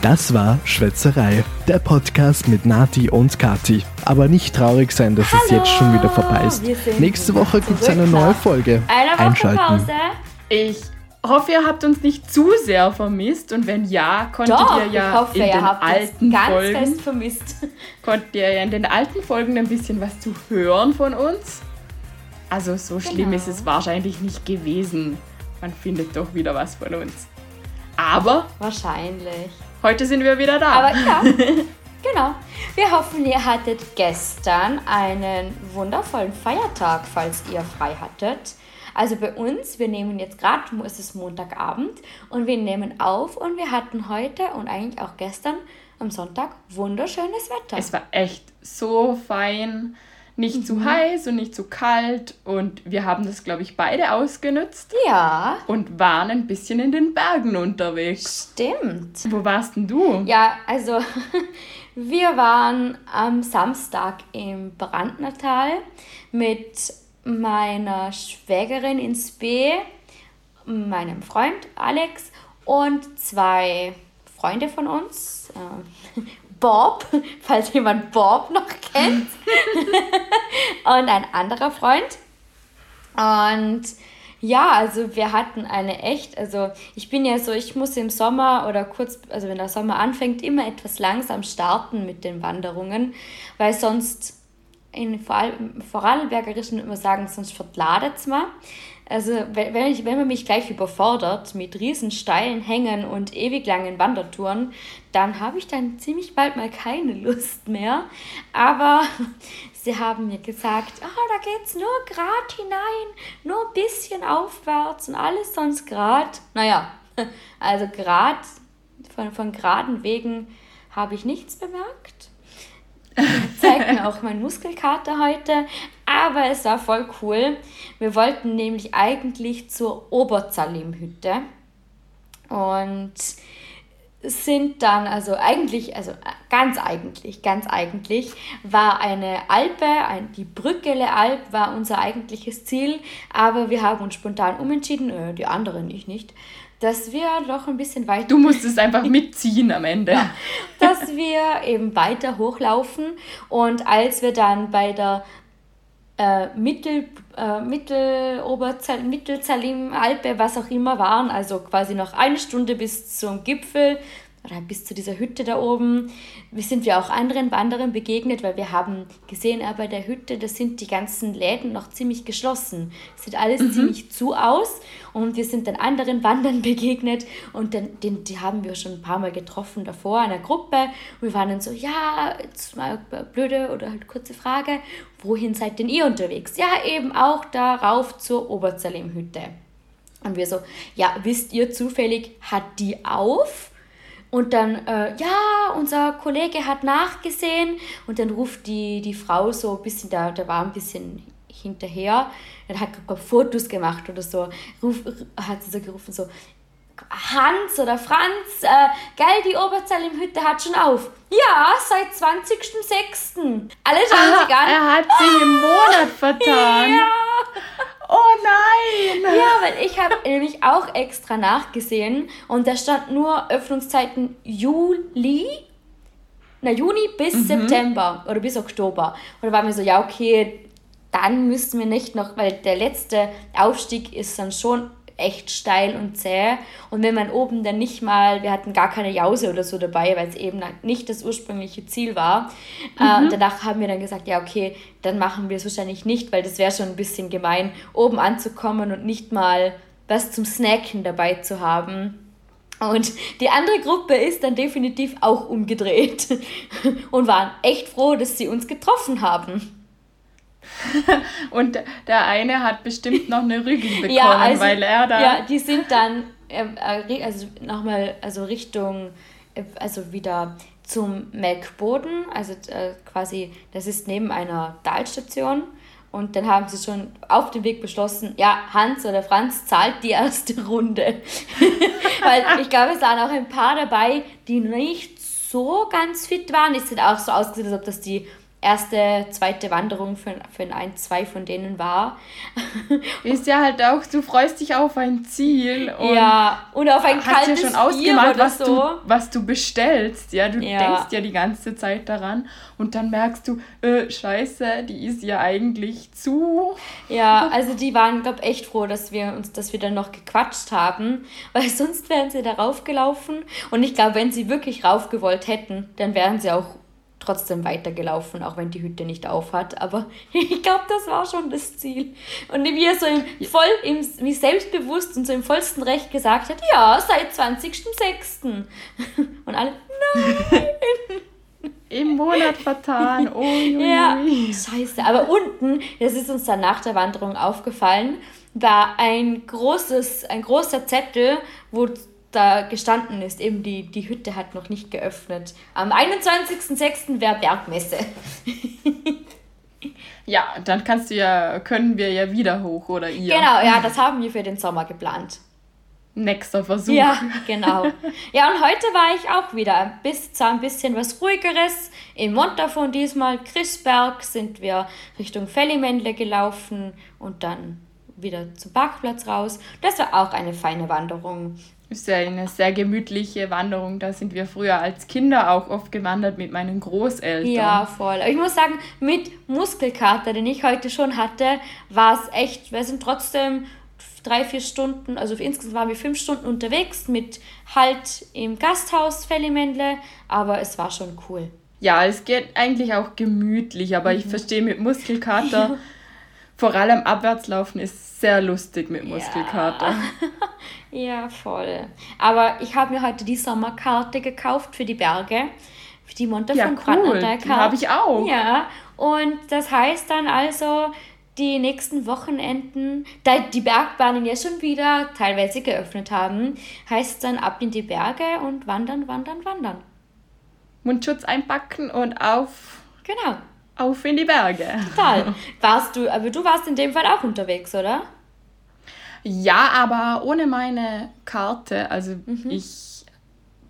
Das war Schwätzerei, der Podcast mit Nati und Kati. Aber nicht traurig sein, dass es jetzt schon wieder vorbei ist. Nächste Woche gibt es eine neue Folge. Eine Woche Einschalten. Pause. Ich hoffe, ihr habt uns nicht zu sehr vermisst und wenn ja, konntet Doch, ihr ja hoffe, in den alten ganz Folgen fest vermisst. konntet ihr ja in den alten Folgen ein bisschen was zu hören von uns. Also so schlimm Genau. ist es wahrscheinlich nicht gewesen. Man findet doch wieder was von uns. Aber Wahrscheinlich. Heute sind wir wieder da. Aber ja, genau. Wir hoffen, ihr hattet gestern einen wundervollen Feiertag, falls ihr frei hattet. Also bei uns, wir nehmen jetzt gerade, es ist Montagabend und wir nehmen auf und wir hatten heute und eigentlich auch gestern am Sonntag wunderschönes Wetter. Es war echt so fein, nicht Mhm. zu heiß und nicht zu kalt und wir haben das, glaube ich, beide ausgenutzt ja, und waren ein bisschen in den Bergen unterwegs. stimmt. Wo warst denn du? Ja, also wir waren am Samstag im Brandnertal mit meiner Schwägerin ins B, meinem Freund Alex und zwei Freunde von uns. äh, Bob, falls jemand Bob noch kennt. und ein anderer Freund. Und ja, also wir hatten eine echt, also ich bin ja so, ich muss im Sommer oder kurz, also wenn der Sommer anfängt, immer etwas langsam starten mit den Wanderungen, weil sonst in Vorarl Vorarlbergerischen immer sagen, sonst verladet es mal. Also wenn, ich, wenn man mich gleich überfordert mit riesen steilen Hängen und ewig langen Wandertouren, dann habe ich dann ziemlich bald mal keine Lust mehr. Aber sie haben mir gesagt, oh, da geht's nur grad hinein, nur ein bisschen aufwärts und alles sonst grad. Naja, also grad, von, von geraden Wegen habe ich nichts bemerkt zeigt mir auch mein Muskelkater heute. Aber es war voll cool. Wir wollten nämlich eigentlich zur Oberzalim-Hütte und sind dann, also eigentlich, also ganz eigentlich, ganz eigentlich, war eine Alpe, ein, die Brückele Alp war unser eigentliches Ziel, aber wir haben uns spontan umentschieden, äh, die anderen ich nicht, dass wir doch ein bisschen weiter Du musstest einfach mitziehen am Ende. dass wir eben weiter hochlaufen und als wir dann bei der äh, Mittel, äh, Mittel, Oberzal, Mittelzalim, Alpe, was auch immer waren, also quasi noch eine Stunde bis zum Gipfel oder bis zu dieser Hütte da oben. Wir sind wir auch anderen Wanderern begegnet, weil wir haben gesehen, äh, bei der Hütte, da sind die ganzen Läden noch ziemlich geschlossen. Sieht alles ziemlich zu aus und wir sind dann anderen Wandern begegnet und dann, den, die haben wir schon ein paar Mal getroffen davor, einer Gruppe. Und wir waren dann so, ja, jetzt mal eine blöde oder halt kurze Frage, wohin seid denn ihr unterwegs? Ja, eben auch darauf zur Oberzalim-Hütte. Und wir so, ja, wisst ihr zufällig, hat die auf? Und dann, äh, ja, unser Kollege hat nachgesehen und dann ruft die, die Frau so ein bisschen, da, da war ein bisschen hinterher, dann hat gerade Fotos gemacht oder so, ruf, hat sie so gerufen, so, Hans oder Franz, äh, geil, die Oberzalim-Hütte hat schon auf. Ja, seit 20.06. Alle schauen Ah, sich an. er hat sich im Monat vertan. Ja. Oh nein! Ja, weil ich habe nämlich auch extra nachgesehen und da stand nur Öffnungszeiten Juli, na Juni bis September oder bis Oktober. Und da war mir so, ja okay, dann müssten wir nicht noch, weil der letzte Aufstieg ist dann schon echt steil und zäh. Und wenn man oben dann nicht mal, wir hatten gar keine Jause oder so dabei, weil es eben nicht das ursprüngliche Ziel war. Äh, und danach haben wir dann gesagt, ja okay, dann machen wir es wahrscheinlich nicht, weil das wäre schon ein bisschen gemein, oben anzukommen und nicht mal was zum Snacken dabei zu haben. Und die andere Gruppe ist dann definitiv auch umgedreht und waren echt froh, dass sie uns getroffen haben. Und der eine hat bestimmt noch eine Rügi bekommen, Ja, also, weil er da. ja, die sind dann ähm, äh, also nochmal also Richtung, äh, also wieder zum Melkboden, also äh, quasi, das ist neben einer Talstation. Und dann haben sie schon auf dem Weg beschlossen, ja, Hans oder Franz zahlt die erste Runde. Weil ich glaube, es waren auch ein paar dabei, die nicht so ganz fit waren. Es sieht auch so ausgesehen, als ob das die erste, zweite Wanderung für, für ein, zwei von denen war. Ist ja halt auch, du freust dich auf ein Ziel und ja, und auf ein hast kaltes ja schon ausgemacht, was, so. du, was du bestellst. Ja, du ja. denkst ja die ganze Zeit daran und dann merkst du, äh, scheiße, die ist ja eigentlich zu. Ja, also die waren, glaube ich, echt froh, dass wir uns, dass wir dann noch gequatscht haben, weil sonst wären sie da raufgelaufen und ich glaube, wenn sie wirklich raufgewollt hätten, dann wären sie auch trotzdem weitergelaufen, auch wenn die Hütte nicht auf hat. Aber ich glaube, das war schon das Ziel. Und wie er so im, voll im, wie selbstbewusst und so im vollsten Recht gesagt hat, ja, seit 20.06. Und alle, nein. Im Monat vertan. Oh, ja, scheiße. Aber unten, das ist uns dann nach der Wanderung aufgefallen, war ein großes, ein großer Zettel, wo da gestanden ist. Eben die, die Hütte hat noch nicht geöffnet. Am 21.06. wäre Bergmesse. ja, dann kannst du ja, können wir ja wieder hoch oder ihr. Genau, ja, das haben wir für den Sommer geplant. Nächster Versuch. Ja, genau. Ja, und heute war ich auch wieder bis zwar ein bisschen was ruhigeres. In Montafon diesmal, Chrisberg, sind wir Richtung Fellimendle gelaufen und dann wieder zum Parkplatz raus. Das war auch eine feine Wanderung ist ja eine sehr gemütliche Wanderung. Da sind wir früher als Kinder auch oft gewandert mit meinen Großeltern. Ja, voll. Aber ich muss sagen, mit Muskelkater, den ich heute schon hatte, war es echt, wir sind trotzdem drei, vier Stunden, also insgesamt waren wir fünf Stunden unterwegs mit Halt im Gasthaus Fellimendle, aber es war schon cool. Ja, es geht eigentlich auch gemütlich, aber mhm. ich verstehe mit Muskelkater, vor allem Abwärtslaufen ist sehr lustig mit Muskelkater. Ja. Ja, voll. Aber ich habe mir heute die Sommerkarte gekauft für die Berge. Für die Monte ja, von cool. Die habe ich auch. Ja, und das heißt dann also, die nächsten Wochenenden, da die Bergbahnen ja schon wieder teilweise geöffnet haben, heißt dann ab in die Berge und wandern, wandern, wandern. Mundschutz einpacken und auf. Genau. Auf in die Berge. Total. Warst du, aber du warst in dem Fall auch unterwegs, oder? Ja, aber ohne meine Karte. Also mhm. ich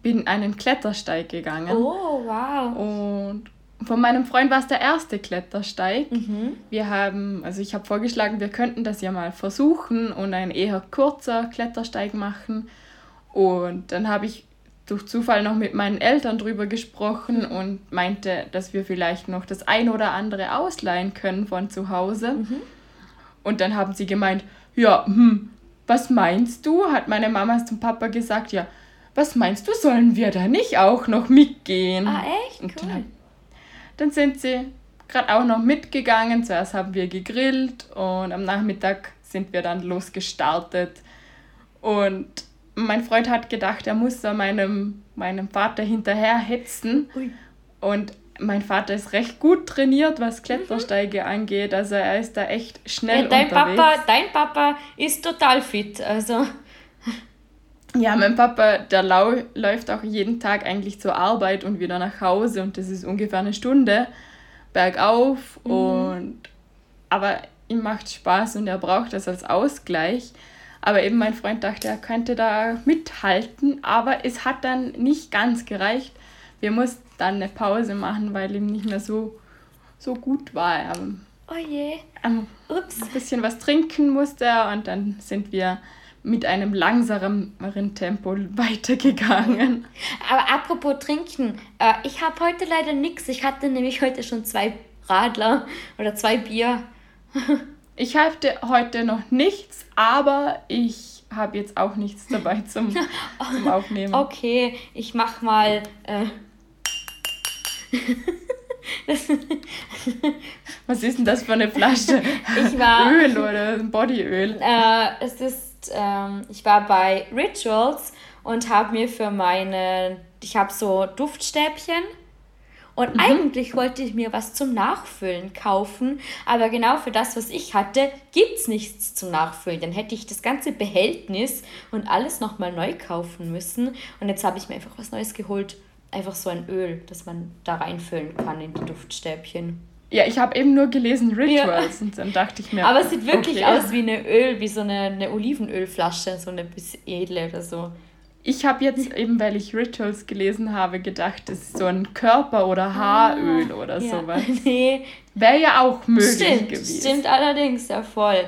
bin einen Klettersteig gegangen. Oh, wow. Und von meinem Freund war es der erste Klettersteig. Mhm. Wir haben, also ich habe vorgeschlagen, wir könnten das ja mal versuchen und ein eher kurzer Klettersteig machen. Und dann habe ich durch Zufall noch mit meinen Eltern drüber gesprochen und meinte, dass wir vielleicht noch das ein oder andere ausleihen können von zu Hause. Mhm. Und dann haben sie gemeint, ja, hm, was meinst du? Hat meine Mama zum Papa gesagt, ja, was meinst du, sollen wir da nicht auch noch mitgehen? Ah, echt? Cool. Dann, dann sind sie gerade auch noch mitgegangen. Zuerst haben wir gegrillt und am Nachmittag sind wir dann losgestartet. Und mein Freund hat gedacht, er muss da meinem, meinem Vater hinterher hetzen. Ui. Und mein Vater ist recht gut trainiert, was Klettersteige mhm. angeht. Also er ist da echt schnell ja, dein unterwegs. Papa, dein Papa ist total fit. Also. Ja, mein Papa, der lau läuft auch jeden Tag eigentlich zur Arbeit und wieder nach Hause und das ist ungefähr eine Stunde bergauf mhm. und aber ihm macht Spaß und er braucht das als Ausgleich. Aber eben mein Freund dachte, er könnte da mithalten, aber es hat dann nicht ganz gereicht. Wir mussten dann eine Pause machen, weil ihm nicht mehr so, so gut war. Ähm, oh je. Ähm, Ups. Ein bisschen was trinken musste er und dann sind wir mit einem langsameren Tempo weitergegangen. Aber apropos trinken, äh, ich habe heute leider nichts. Ich hatte nämlich heute schon zwei Radler oder zwei Bier. ich hatte heute noch nichts, aber ich habe jetzt auch nichts dabei zum, zum Aufnehmen. Okay, ich mach mal. Äh Was ist denn das für eine Flasche? Ich war, Öl oder Bodyöl? Äh, es ist, ähm, ich war bei Rituals und habe mir für meine, ich habe so Duftstäbchen und mhm. eigentlich wollte ich mir was zum Nachfüllen kaufen, aber genau für das, was ich hatte, gibt es nichts zum Nachfüllen. Dann hätte ich das ganze Behältnis und alles nochmal neu kaufen müssen und jetzt habe ich mir einfach was Neues geholt einfach so ein Öl, das man da reinfüllen kann in die Duftstäbchen. Ja, ich habe eben nur gelesen Rituals ja. und dann dachte ich mir. Aber es sieht wirklich okay. aus wie eine Öl, wie so eine, eine Olivenölflasche, so eine bis edle oder so. Ich habe jetzt eben, weil ich Rituals gelesen habe, gedacht, das ist so ein Körper- oder Haaröl ah, oder ja. sowas. Nee. Wäre ja auch möglich stimmt, gewesen. Stimmt allerdings, ja voll.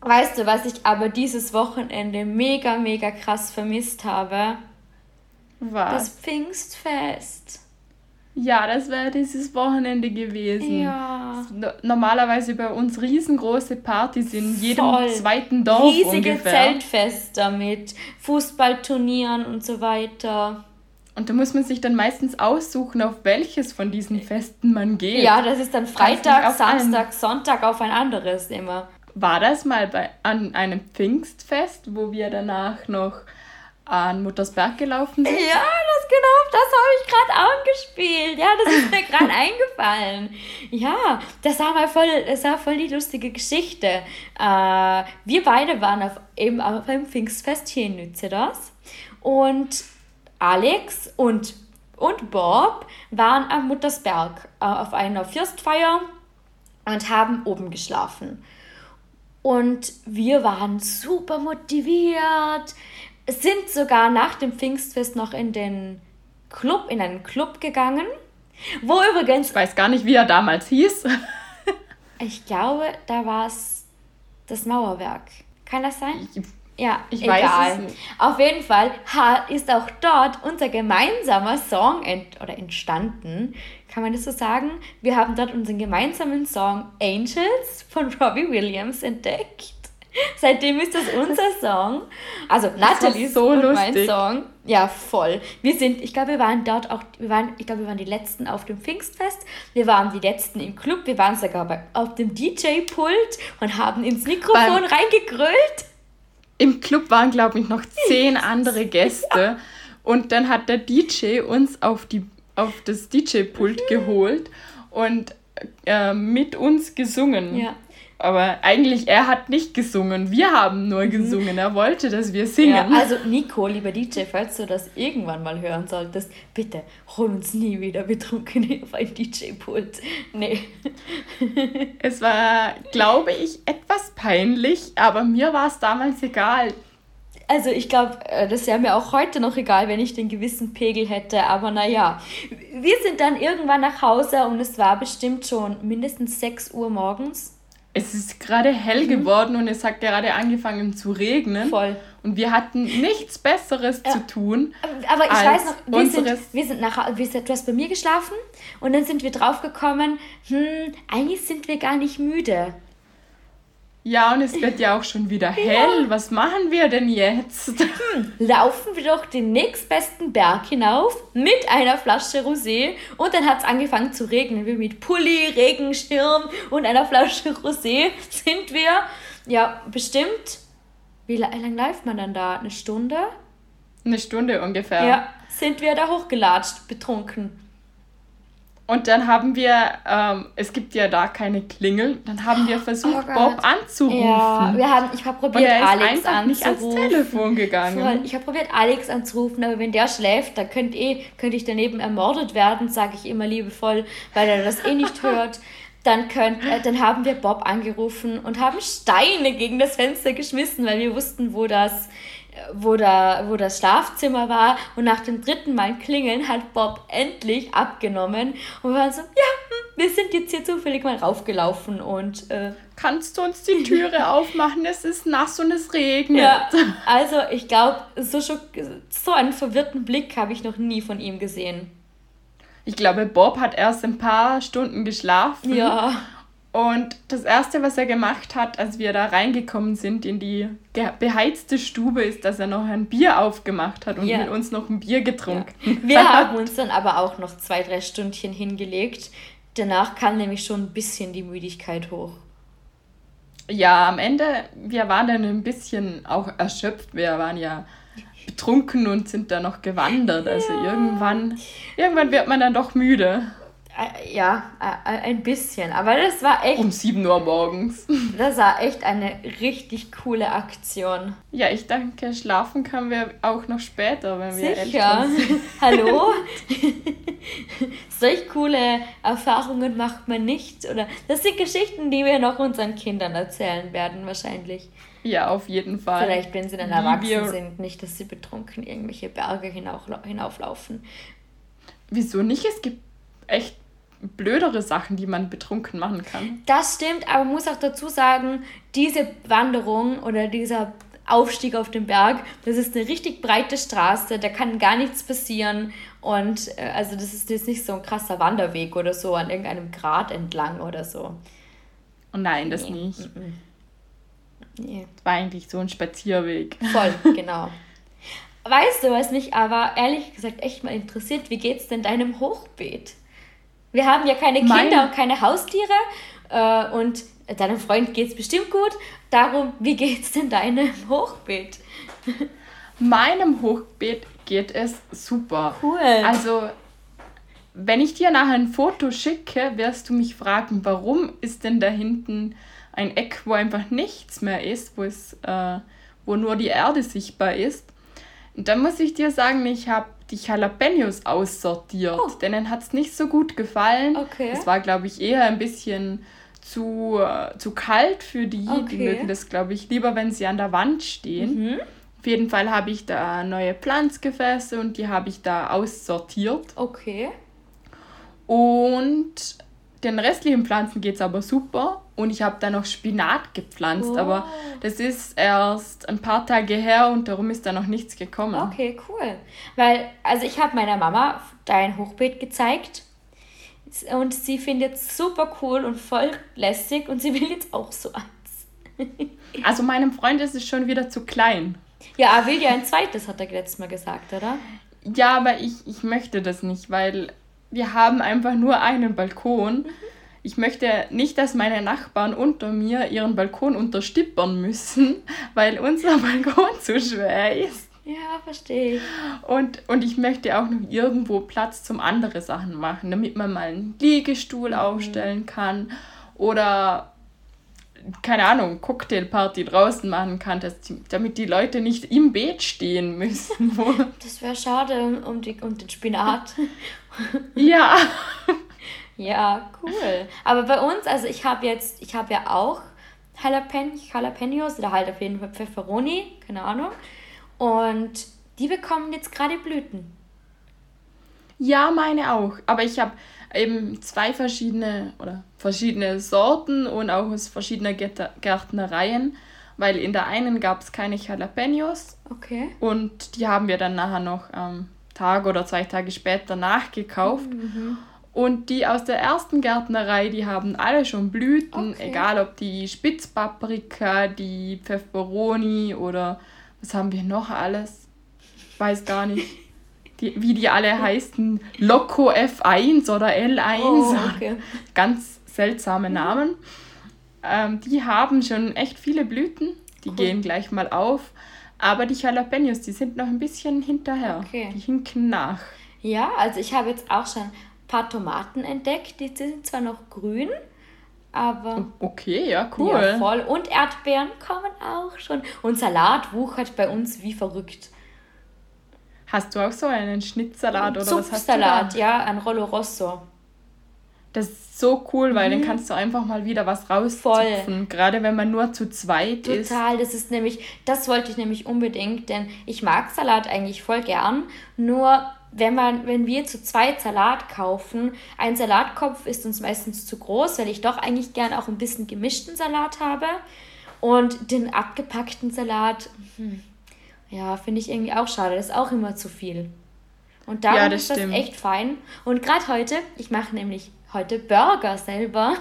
Weißt du, was ich aber dieses Wochenende mega, mega krass vermisst habe? Was? Das Pfingstfest. Ja, das wäre dieses Wochenende gewesen. Ja. Normalerweise bei uns riesengroße Partys in jedem Voll. zweiten Dorf Riesige ungefähr. Zeltfeste mit Fußballturnieren und so weiter. Und da muss man sich dann meistens aussuchen, auf welches von diesen Festen man geht. Ja, das ist dann Freitag, Samstag, Sonntag auf ein anderes immer. War das mal bei, an einem Pfingstfest, wo wir danach noch an Muttersberg gelaufen sind? Ja, das genau, das habe ich gerade angespielt. Ja, das ist mir gerade eingefallen. Ja, das war mal voll, das war voll die lustige Geschichte. Äh, wir beide waren auf, eben auf einem Pfingstfest hier in Nützedas und Alex und, und Bob waren am Muttersberg äh, auf einer Fürstfeier und haben oben geschlafen. Und wir waren super motiviert, sind sogar nach dem Pfingstfest noch in den Club, in einen Club gegangen, wo übrigens... Ich weiß gar nicht, wie er damals hieß. ich glaube, da war es das Mauerwerk. Kann das sein? Ich, ja, ich egal. weiß es nicht. Auf jeden Fall ist auch dort unser gemeinsamer Song ent oder entstanden. Kann man das so sagen? Wir haben dort unseren gemeinsamen Song Angels von Robbie Williams entdeckt. Seitdem ist das unser Song. Also Nathalies so und lustig. mein Song. Ja, voll. Wir sind, ich glaube, wir waren dort auch, wir waren, ich glaube, wir waren die Letzten auf dem Pfingstfest. Wir waren die Letzten im Club. Wir waren sogar bei, auf dem DJ-Pult und haben ins Mikrofon Beim, reingegrölt. Im Club waren, glaube ich, noch zehn andere Gäste. Ja. Und dann hat der DJ uns auf, die, auf das DJ-Pult mhm. geholt und äh, mit uns gesungen. Ja. Aber eigentlich, er hat nicht gesungen. Wir haben nur mhm. gesungen. Er wollte, dass wir singen. Ja, also Nico, lieber DJ, falls du das irgendwann mal hören solltest, bitte hol uns nie wieder betrunken auf ein DJ-Pult. Nee. es war, glaube ich, etwas peinlich, aber mir war es damals egal. Also ich glaube, äh, das wäre mir auch heute noch egal, wenn ich den gewissen Pegel hätte. Aber naja, wir sind dann irgendwann nach Hause und es war bestimmt schon mindestens 6 Uhr morgens es ist gerade hell mhm. geworden und es hat gerade angefangen zu regnen. Voll. Und wir hatten nichts Besseres ja. zu tun. Aber ich weiß noch, wir sind, wir sind nach, wir sind, du hast bei mir geschlafen und dann sind wir draufgekommen, hm, eigentlich sind wir gar nicht müde. Ja, und es wird ja auch schon wieder hell. Ja. Was machen wir denn jetzt? Hm, laufen wir doch den nächstbesten Berg hinauf mit einer Flasche Rosé. Und dann hat es angefangen zu regnen. Wir mit Pulli, Regenschirm und einer Flasche Rosé sind wir, ja, bestimmt. Wie lange läuft man dann da? Eine Stunde? Eine Stunde ungefähr. Ja, sind wir da hochgelatscht, betrunken. Und dann haben wir, ähm, es gibt ja da keine Klingel, dann haben wir versucht, oh Bob anzurufen. Ja, wir haben, ich habe probiert, Alex anzurufen. nicht ans Telefon gegangen. Voll. Ich habe probiert, Alex anzurufen, aber wenn der schläft, dann könnte eh, könnte ich daneben ermordet werden, sage ich immer liebevoll, weil er das eh nicht hört. Dann, könnt, äh, dann haben wir Bob angerufen und haben Steine gegen das Fenster geschmissen, weil wir wussten, wo das wo, da, wo das Schlafzimmer war und nach dem dritten Mal klingeln hat Bob endlich abgenommen und wir waren so, ja, hm, wir sind jetzt hier zufällig mal raufgelaufen und äh, kannst du uns die Türe aufmachen? Es ist nass und es regnet. Ja, also ich glaube, so, so einen verwirrten Blick habe ich noch nie von ihm gesehen. Ich glaube, Bob hat erst ein paar Stunden geschlafen. Ja. Und das Erste, was er gemacht hat, als wir da reingekommen sind in die beheizte Stube, ist, dass er noch ein Bier aufgemacht hat und ja. mit uns noch ein Bier getrunken ja. Wir haben uns dann aber auch noch zwei, drei Stündchen hingelegt. Danach kam nämlich schon ein bisschen die Müdigkeit hoch. Ja, am Ende, wir waren dann ein bisschen auch erschöpft. Wir waren ja betrunken und sind dann noch gewandert. Also ja. irgendwann, irgendwann wird man dann doch müde. Äh, ja, äh, ein bisschen. Aber das war echt. Um 7 Uhr morgens. Das war echt eine richtig coole Aktion. Ja, ich denke, schlafen können wir auch noch später, wenn wir Sicher. älter sind. Hallo? Solch coole Erfahrungen macht man nicht. Oder das sind Geschichten, die wir noch unseren Kindern erzählen werden, wahrscheinlich. Ja, auf jeden Fall. Vielleicht, wenn sie dann erwachsen sind, nicht, dass sie betrunken irgendwelche Berge hinauflaufen. Wieso nicht? Es gibt echt blödere Sachen, die man betrunken machen kann. Das stimmt, aber muss auch dazu sagen, diese Wanderung oder dieser Aufstieg auf den Berg, das ist eine richtig breite Straße, da kann gar nichts passieren und äh, also das ist jetzt nicht so ein krasser Wanderweg oder so an irgendeinem Grat entlang oder so. Oh nein, das nee. nicht. Nee. Das war eigentlich so ein Spazierweg. Voll, genau. Weißt du, was mich aber ehrlich gesagt echt mal interessiert, wie geht's denn deinem Hochbeet? Wir haben ja keine Kinder und keine Haustiere äh, und deinem Freund geht's bestimmt gut. Darum, wie geht's denn deinem Hochbeet? Meinem Hochbeet geht es super. Cool. Also, wenn ich dir nachher ein Foto schicke, wirst du mich fragen, warum ist denn da hinten ein Eck, wo einfach nichts mehr ist, wo, es, äh, wo nur die Erde sichtbar ist. Und dann muss ich dir sagen, ich habe die Jalapenos aussortiert. Oh. Denen hat es nicht so gut gefallen. Okay. Es war, glaube ich, eher ein bisschen zu, äh, zu kalt für die. Okay. Die mögen das, glaube ich, lieber, wenn sie an der Wand stehen. Mhm. Auf jeden Fall habe ich da neue Pflanzgefäße und die habe ich da aussortiert. Okay. Und den restlichen Pflanzen geht es aber super. Und ich habe da noch Spinat gepflanzt. Oh. Aber das ist erst ein paar Tage her und darum ist da noch nichts gekommen. Okay, cool. Weil, also ich habe meiner Mama dein Hochbeet gezeigt. Und sie findet es super cool und voll lässig. Und sie will jetzt auch so eins. also meinem Freund ist es schon wieder zu klein. Ja, er will ja ein zweites, hat er letztes Mal gesagt, oder? Ja, aber ich, ich möchte das nicht, weil wir haben einfach nur einen Balkon. Ich möchte nicht, dass meine Nachbarn unter mir ihren Balkon unterstippern müssen, weil unser Balkon zu schwer ist. Ja, verstehe ich. Und, und ich möchte auch noch irgendwo Platz zum andere Sachen machen, damit man mal einen Liegestuhl mhm. aufstellen kann oder keine Ahnung, Cocktailparty draußen machen kann, dass die, damit die Leute nicht im Beet stehen müssen. das wäre schade um, die, um den Spinat. ja. ja, cool. Aber bei uns, also ich habe jetzt, ich habe ja auch Jalapeno, Jalapenos oder halt auf jeden Fall Pfefferoni, keine Ahnung. Und die bekommen jetzt gerade Blüten. Ja, meine auch. Aber ich habe eben zwei verschiedene oder verschiedene Sorten und auch aus verschiedener Gärtnereien, weil in der einen gab es keine Jalapenos. Okay. Und die haben wir dann nachher noch am Tag oder zwei Tage später nachgekauft. Mhm. Und die aus der ersten Gärtnerei, die haben alle schon Blüten, okay. egal ob die Spitzpaprika, die Pfefferoni oder was haben wir noch alles? Ich weiß gar nicht die, wie die alle heißen, Loco F1 oder L1. Oh, okay. Ganz seltsame Namen. Ähm, die haben schon echt viele Blüten. Die cool. gehen gleich mal auf. Aber die Jalapenos, die sind noch ein bisschen hinterher. Okay. Die hinken nach. Ja, also ich habe jetzt auch schon ein paar Tomaten entdeckt. Die sind zwar noch grün, aber. Okay, ja, cool. Ja, voll. Und Erdbeeren kommen auch schon. Und Salat wuchert bei uns wie verrückt. Hast du auch so einen Schnittsalat oder was hast du Salat, ja, ein Rollo Rosso. Das ist so cool, weil mhm. dann kannst du einfach mal wieder was rauszupfen. Gerade wenn man nur zu zweit Total, ist. Total, das ist nämlich, das wollte ich nämlich unbedingt, denn ich mag Salat eigentlich voll gern. Nur wenn man, wenn wir zu zweit Salat kaufen, ein Salatkopf ist uns meistens zu groß, weil ich doch eigentlich gern auch ein bisschen gemischten Salat habe. Und den abgepackten Salat, hm, ja, finde ich irgendwie auch schade. Das ist auch immer zu viel. Und darum ja, das ist das stimmt. echt fein. Und gerade heute, ich mache nämlich heute Burger selber.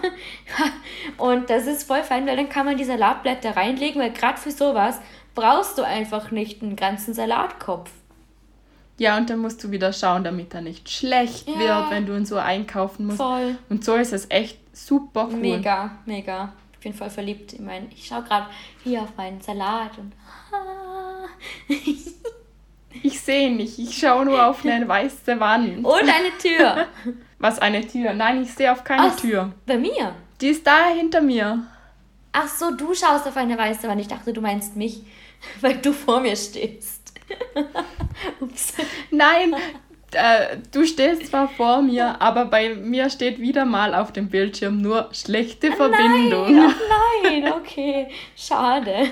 und das ist voll fein, weil dann kann man die Salatblätter reinlegen, weil gerade für sowas brauchst du einfach nicht einen ganzen Salatkopf. Ja, und dann musst du wieder schauen, damit er nicht schlecht ja. wird, wenn du ihn so einkaufen musst. Voll. Und so ist es echt super cool. Mega, mega. Ich bin voll verliebt. Ich meine, ich schaue gerade hier auf meinen Salat und ich sehe nicht, ich schaue nur auf eine weiße Wand. Und eine Tür. Was, eine Tür? Nein, ich sehe auf keine Ach, Tür. Bei mir? Die ist da hinter mir. Ach so, du schaust auf eine weiße Wand. Ich dachte, du meinst mich, weil du vor mir stehst. Ups. Nein, äh, du stehst zwar vor mir, aber bei mir steht wieder mal auf dem Bildschirm nur schlechte Verbindung. Nein, oh nein, okay, schade.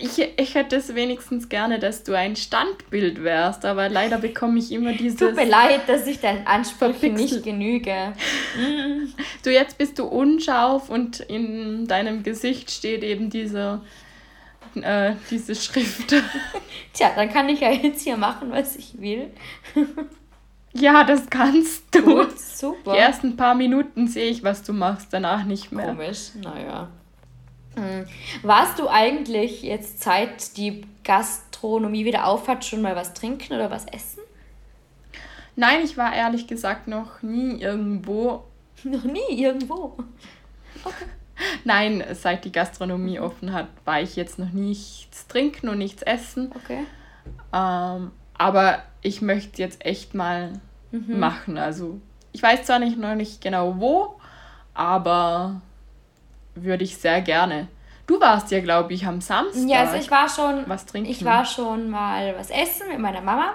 Ich, ich hätte es wenigstens gerne, dass du ein Standbild wärst, aber leider bekomme ich immer dieses... Tut mir leid, dass ich deinen Ansprüchen nicht genüge. Du, jetzt bist du unscharf und in deinem Gesicht steht eben diese, äh, diese Schrift. Tja, dann kann ich ja jetzt hier machen, was ich will. Ja, das kannst du. Gut, super. Die ersten paar Minuten sehe ich, was du machst, danach nicht mehr. Komisch, naja. Hm. Warst du eigentlich jetzt seit die Gastronomie wieder aufhat schon mal was trinken oder was essen? Nein, ich war ehrlich gesagt noch nie irgendwo. Noch nie irgendwo? Okay. Nein, seit die Gastronomie offen hat, war ich jetzt noch nichts trinken und nichts essen. Okay. Ähm, aber ich möchte jetzt echt mal mhm. machen. Also ich weiß zwar nicht noch nicht genau wo, aber würde ich sehr gerne. Du warst ja, glaube ich, am Samstag. Ja, also ich war schon. Was trinken? Ich war schon mal was essen mit meiner Mama.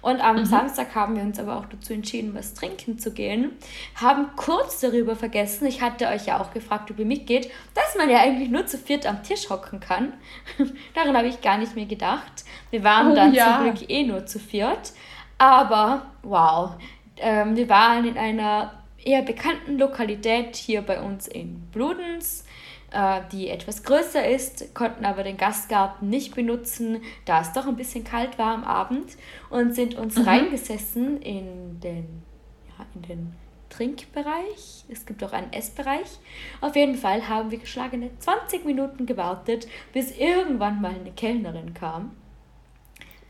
Und am mhm. Samstag haben wir uns aber auch dazu entschieden, was trinken zu gehen. Haben kurz darüber vergessen, ich hatte euch ja auch gefragt, ob ihr mitgeht, dass man ja eigentlich nur zu viert am Tisch hocken kann. Daran habe ich gar nicht mehr gedacht. Wir waren oh, dann ja. zum Glück eh nur zu viert. Aber wow, ähm, wir waren in einer eher bekannten Lokalität hier bei uns in Bludenz, äh, die etwas größer ist, konnten aber den Gastgarten nicht benutzen, da es doch ein bisschen kalt war am Abend und sind uns mhm. reingesessen in den, ja, in den Trinkbereich. Es gibt auch einen Essbereich. Auf jeden Fall haben wir geschlagene 20 Minuten gewartet, bis irgendwann mal eine Kellnerin kam.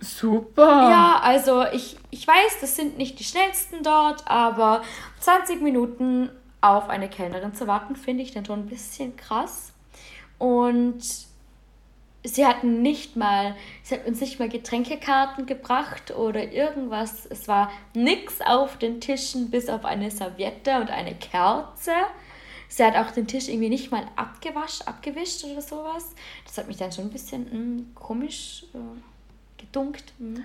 Super. Ja, also ich, ich weiß, das sind nicht die schnellsten dort, aber 20 Minuten auf eine Kellnerin zu warten, finde ich dann schon ein bisschen krass. Und sie hatten nicht mal, sie hat uns nicht mal Getränkekarten gebracht oder irgendwas. Es war nichts auf den Tischen, bis auf eine Serviette und eine Kerze. Sie hat auch den Tisch irgendwie nicht mal abgewaschen, abgewischt oder sowas. Das hat mich dann schon ein bisschen mh, hm, komisch äh, gedunkt. Hm.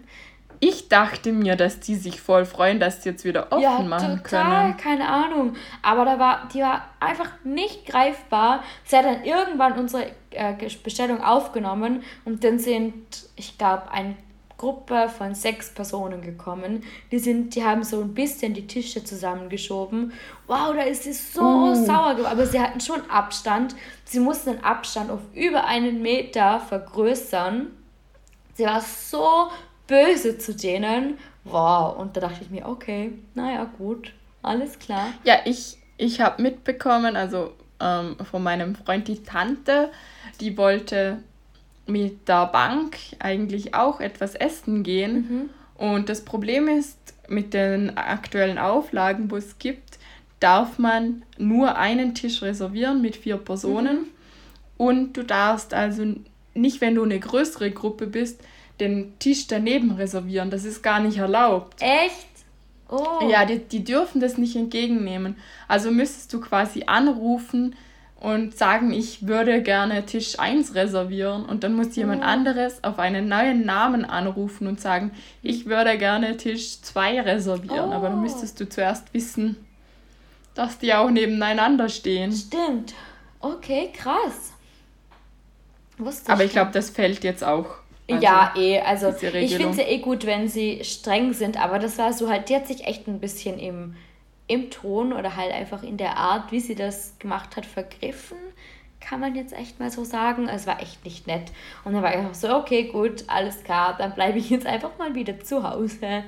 Ich dachte mir, dass die sich voll freuen, dass sie jetzt wieder offen ja, machen total, können. keine Ahnung. Aber da war, die war einfach nicht greifbar. Sie hat dann irgendwann unsere äh, Bestellung aufgenommen und dann sind, ich glaube, eine Gruppe von sechs Personen gekommen. Die, sind, die haben so ein bisschen die Tische zusammengeschoben. Wow, da ist sie so uh. sauer geworden. Aber sie hatten schon Abstand. Sie mussten den Abstand auf über einen Meter vergrößern Sie war so böse zu denen. Wow, und da dachte ich mir, okay, naja, gut, alles klar. Ja, ich, ich habe mitbekommen, also ähm, von meinem Freund die Tante, die wollte mit der Bank eigentlich auch etwas essen gehen. Mhm. Und das Problem ist, mit den aktuellen Auflagen, wo es gibt, darf man nur einen Tisch reservieren mit vier Personen. Mhm. Und du darfst also nicht, wenn du eine größere Gruppe bist, den Tisch daneben reservieren. Das ist gar nicht erlaubt. Echt? Oh. Ja, die, die dürfen das nicht entgegennehmen. Also müsstest du quasi anrufen und sagen, ich würde gerne Tisch 1 reservieren. Und dann muss jemand oh. anderes auf einen neuen Namen anrufen und sagen, ich würde gerne Tisch 2 reservieren. Oh. Aber dann oh. müsstest du zuerst wissen, dass die auch nebeneinander stehen. Stimmt. Okay, krass. Wusste Aber ich glaube, das fällt jetzt auch. Also, ja, eh. Also ich finde es ja eh gut, wenn sie streng sind, aber das war so halt, die hat sich echt ein bisschen im, im Ton oder halt einfach in der Art, wie sie das gemacht hat, vergriffen. Kann man jetzt echt mal so sagen. Es war echt nicht nett. Und dann war ich auch so, okay, gut, alles klar, dann bleibe ich jetzt einfach mal wieder zu Hause.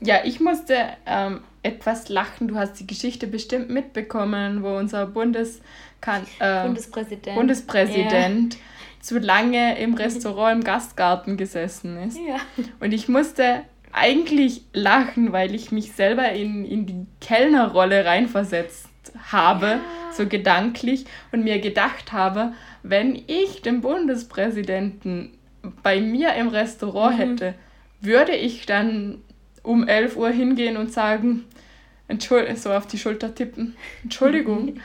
Ja, ich musste ähm, etwas lachen. Du hast die Geschichte bestimmt mitbekommen, wo unser Bundeskan äh, Bundespräsident, Bundespräsident yeah. zu lange im Restaurant im Gastgarten gesessen ist. Ja. Und ich musste eigentlich lachen, weil ich mich selber in, in die Kellnerrolle reinversetzt habe, ja. so gedanklich, und mir gedacht habe, wenn ich den Bundespräsidenten bei mir im Restaurant mhm. hätte, würde ich dann um 11 Uhr hingehen und sagen, so auf die Schulter tippen, Entschuldigung,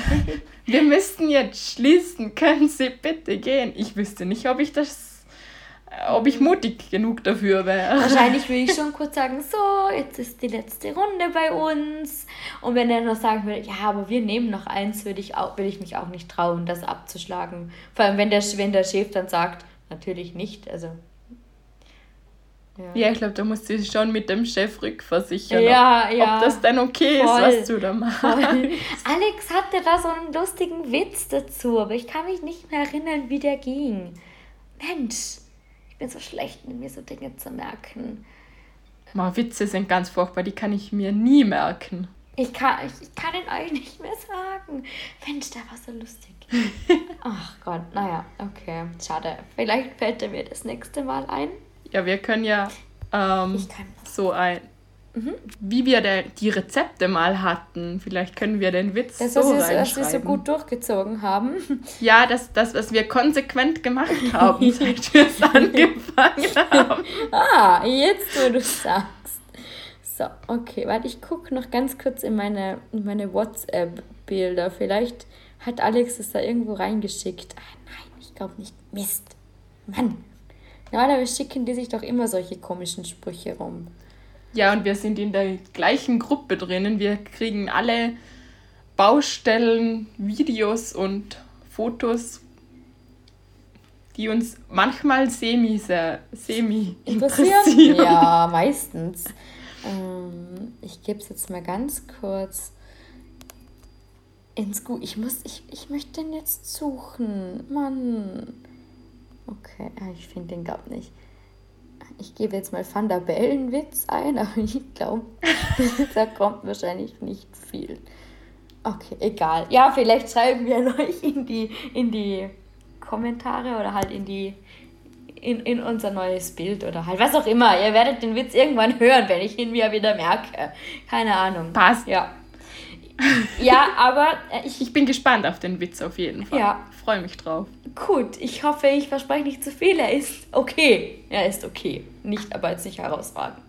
wir müssten jetzt schließen, können Sie bitte gehen? Ich wüsste nicht, ob ich das ob ich mutig genug dafür wäre. Wahrscheinlich würde ich schon kurz sagen, so, jetzt ist die letzte Runde bei uns. Und wenn er noch sagen würde, ja, aber wir nehmen noch eins, würde ich, auch, würde ich mich auch nicht trauen, das abzuschlagen. Vor allem, wenn der, wenn der Chef dann sagt, natürlich nicht. Also ja, ja ich glaube, da musst du schon mit dem Chef rückversichern, ja, ob, ja. ob das dann okay Voll. ist, was du da machst. Voll. Alex hatte da so einen lustigen Witz dazu, aber ich kann mich nicht mehr erinnern, wie der ging. Mensch, ich bin so schlecht, mir so Dinge zu merken. Mal Witze sind ganz furchtbar, die kann ich mir nie merken. Ich kann, ich, ich kann ihn euch nicht mehr sagen. Mensch, der war so lustig. Ach Gott, naja, okay, schade. Vielleicht fällt er mir das nächste Mal ein. Ja, wir können ja ähm, so ein. Mhm. Wie wir der, die Rezepte mal hatten. Vielleicht können wir den Witz das so ist, dass wir so gut durchgezogen haben. Ja, das, das, was wir konsequent gemacht haben, seit wir es angefangen haben. Ah, jetzt wo du sagst. So, okay, warte, ich gucke noch ganz kurz in meine, in meine WhatsApp-Bilder. Vielleicht hat Alex es da irgendwo reingeschickt. Ah, nein, ich glaube nicht. Mist. Mann. Normalerweise schicken die sich doch immer solche komischen Sprüche rum. Ja, und wir sind in der gleichen Gruppe drinnen. Wir kriegen alle Baustellen, Videos und Fotos, die uns manchmal semi, sehr, semi interessieren. Ja, meistens. Ähm, ich gebe es jetzt mal ganz kurz ins Gut. Ich muss, ich, ich möchte den jetzt suchen. Mann. Okay, ich finde den gerade nicht. Ich gebe jetzt mal Van der Bellen-Witz ein, aber ich glaube, da kommt wahrscheinlich nicht viel. Okay, egal. Ja, vielleicht schreiben wir euch in die, in die Kommentare oder halt in die in, in unser neues Bild oder halt was auch immer. Ihr werdet den Witz irgendwann hören, wenn ich ihn mir wieder merke. Keine Ahnung. Passt. Ja. Ja, aber äh, ich, ich bin gespannt auf den Witz auf jeden Fall. Ja. Freue mich drauf. Gut, ich hoffe, ich verspreche nicht zu viel. Er ist okay. Er ist okay. Nicht, aber jetzt nicht herausragend.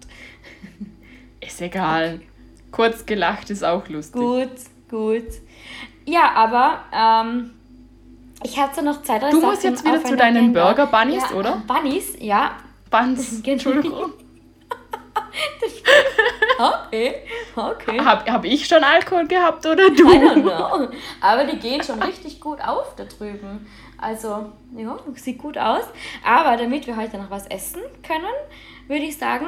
Ist egal. Okay. Kurz gelacht ist auch lustig. Gut, gut. Ja, aber ähm, ich hatte noch zwei, drei Du musst jetzt wieder zu deinen Burger Bunnies, ja, oder? Bunnies, ja. Buns. Entschuldigung. okay, okay. Habe hab ich schon Alkohol gehabt oder du? I don't know. Aber die gehen schon richtig gut auf da drüben. Also, ja, sieht gut aus. Aber damit wir heute noch was essen können, würde ich sagen,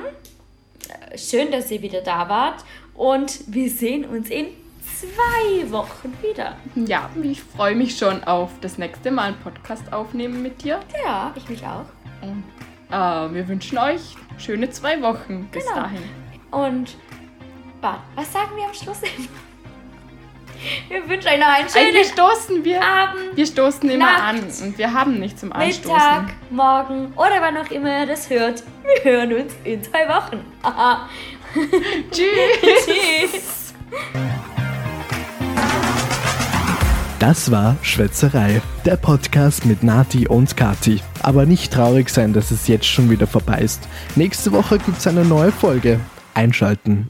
schön, dass ihr wieder da wart. Und wir sehen uns in zwei Wochen wieder. Ja, ich freue mich schon auf das nächste Mal einen Podcast aufnehmen mit dir. Ja, ich mich auch. Und, äh, wir wünschen euch schöne zwei Wochen bis genau. dahin. Und was sagen wir am Schluss immer? Wir wünschen euch noch einen schönen Eigentlich stoßen wir, Abend. Wir stoßen immer Nacht, an und wir haben nichts zum Anstoßen. Mittag, morgen oder wann auch immer ihr das hört. Wir hören uns in zwei Wochen. Tschüss. Tschüss. Das war Schwätzerei, der Podcast mit Nati und Kati. Aber nicht traurig sein, dass es jetzt schon wieder vorbei ist. Nächste Woche gibt es eine neue Folge. Einschalten.